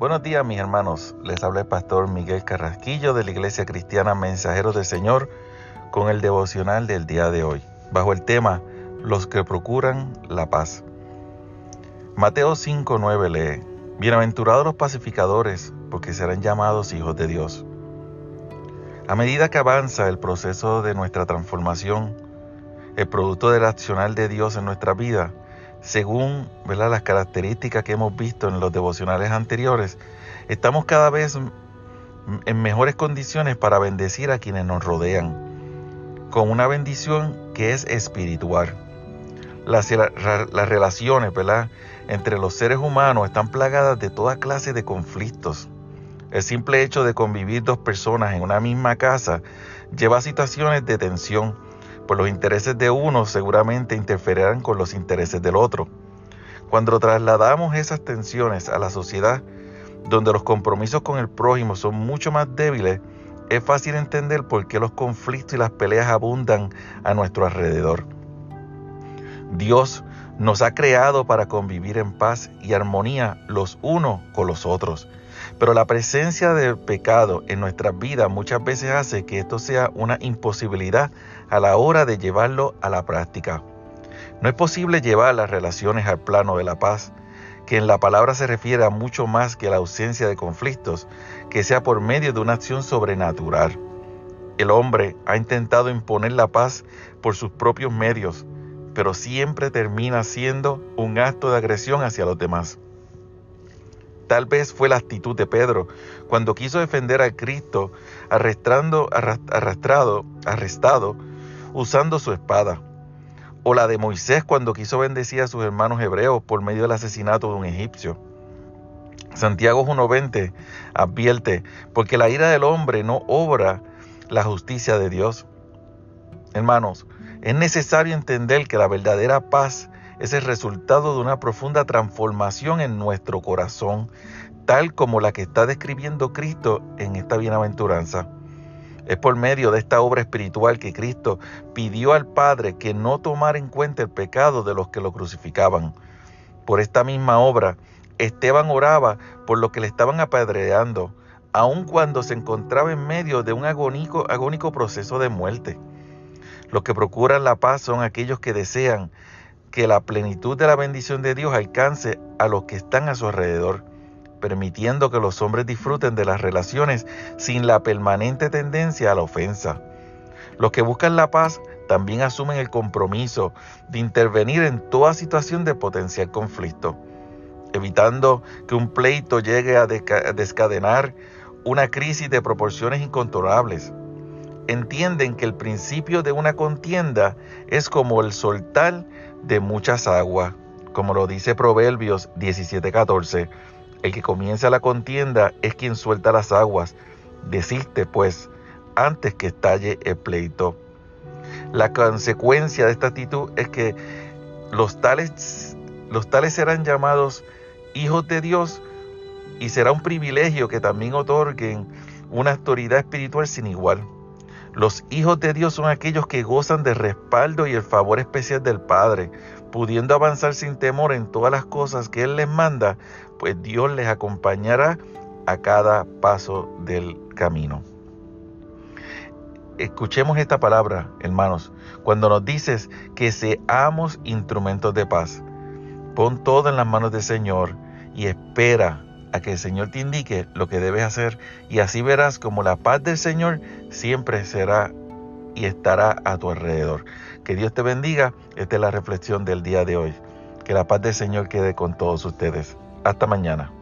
Buenos días mis hermanos, les habla el pastor Miguel Carrasquillo de la Iglesia Cristiana Mensajeros del Señor con el devocional del día de hoy, bajo el tema Los que procuran la paz. Mateo 5:9 lee, Bienaventurados los pacificadores, porque serán llamados hijos de Dios. A medida que avanza el proceso de nuestra transformación, el producto del accional de Dios en nuestra vida, según las características que hemos visto en los devocionales anteriores, estamos cada vez en mejores condiciones para bendecir a quienes nos rodean, con una bendición que es espiritual. Las, relaciones entre los seres humanos están plagadas de toda clase de conflictos. El simple hecho de convivir dos personas en una misma casa lleva a situaciones de tensión pues los intereses de uno seguramente interferirán con los intereses del otro. Cuando trasladamos esas tensiones a la sociedad, donde los compromisos con el prójimo son mucho más débiles, es fácil entender por qué los conflictos y las peleas abundan a nuestro alrededor. Dios nos ha creado para convivir en paz y armonía los unos con los otros. Pero la presencia del pecado en nuestras vidas muchas veces hace que esto sea una imposibilidad a la hora de llevarlo a la práctica. No es posible llevar las relaciones al plano de la paz, que en la palabra se refiere a mucho más que la ausencia de conflictos, que sea por medio de una acción sobrenatural. El hombre ha intentado imponer la paz por sus propios medios, pero siempre termina siendo un acto de agresión hacia los demás. Tal vez fue la actitud de Pedro cuando quiso defender a Cristo arrastrando, arrastrado, arrestado usando su espada. O la de Moisés cuando quiso bendecir a sus hermanos hebreos por medio del asesinato de un egipcio. Santiago 1.20 advierte, porque la ira del hombre no obra la justicia de Dios. Hermanos, es necesario entender que la verdadera paz es el resultado de una profunda transformación en nuestro corazón, tal como la que está describiendo Cristo en esta bienaventuranza. Es por medio de esta obra espiritual que Cristo pidió al Padre que no tomara en cuenta el pecado de los que lo crucificaban. Por esta misma obra, Esteban oraba por lo que le estaban apedreando, aun cuando se encontraba en medio de un agónico, agónico proceso de muerte. Los que procuran la paz son aquellos que desean que la plenitud de la bendición de Dios alcance a los que están a su alrededor, permitiendo que los hombres disfruten de las relaciones sin la permanente tendencia a la ofensa. Los que buscan la paz también asumen el compromiso de intervenir en toda situación de potencial conflicto, evitando que un pleito llegue a descadenar una crisis de proporciones incontrolables. Entienden que el principio de una contienda es como el soltar de muchas aguas, como lo dice Proverbios 17:14. El que comienza la contienda es quien suelta las aguas. Desiste, pues, antes que estalle el pleito. La consecuencia de esta actitud es que los tales, los tales serán llamados hijos de Dios y será un privilegio que también otorguen una autoridad espiritual sin igual. Los hijos de Dios son aquellos que gozan de respaldo y el favor especial del Padre, pudiendo avanzar sin temor en todas las cosas que Él les manda, pues Dios les acompañará a cada paso del camino. Escuchemos esta palabra, hermanos, cuando nos dices que seamos instrumentos de paz. Pon todo en las manos del Señor y espera a que el Señor te indique lo que debes hacer y así verás como la paz del Señor siempre será y estará a tu alrededor. Que Dios te bendiga. Esta es la reflexión del día de hoy. Que la paz del Señor quede con todos ustedes. Hasta mañana.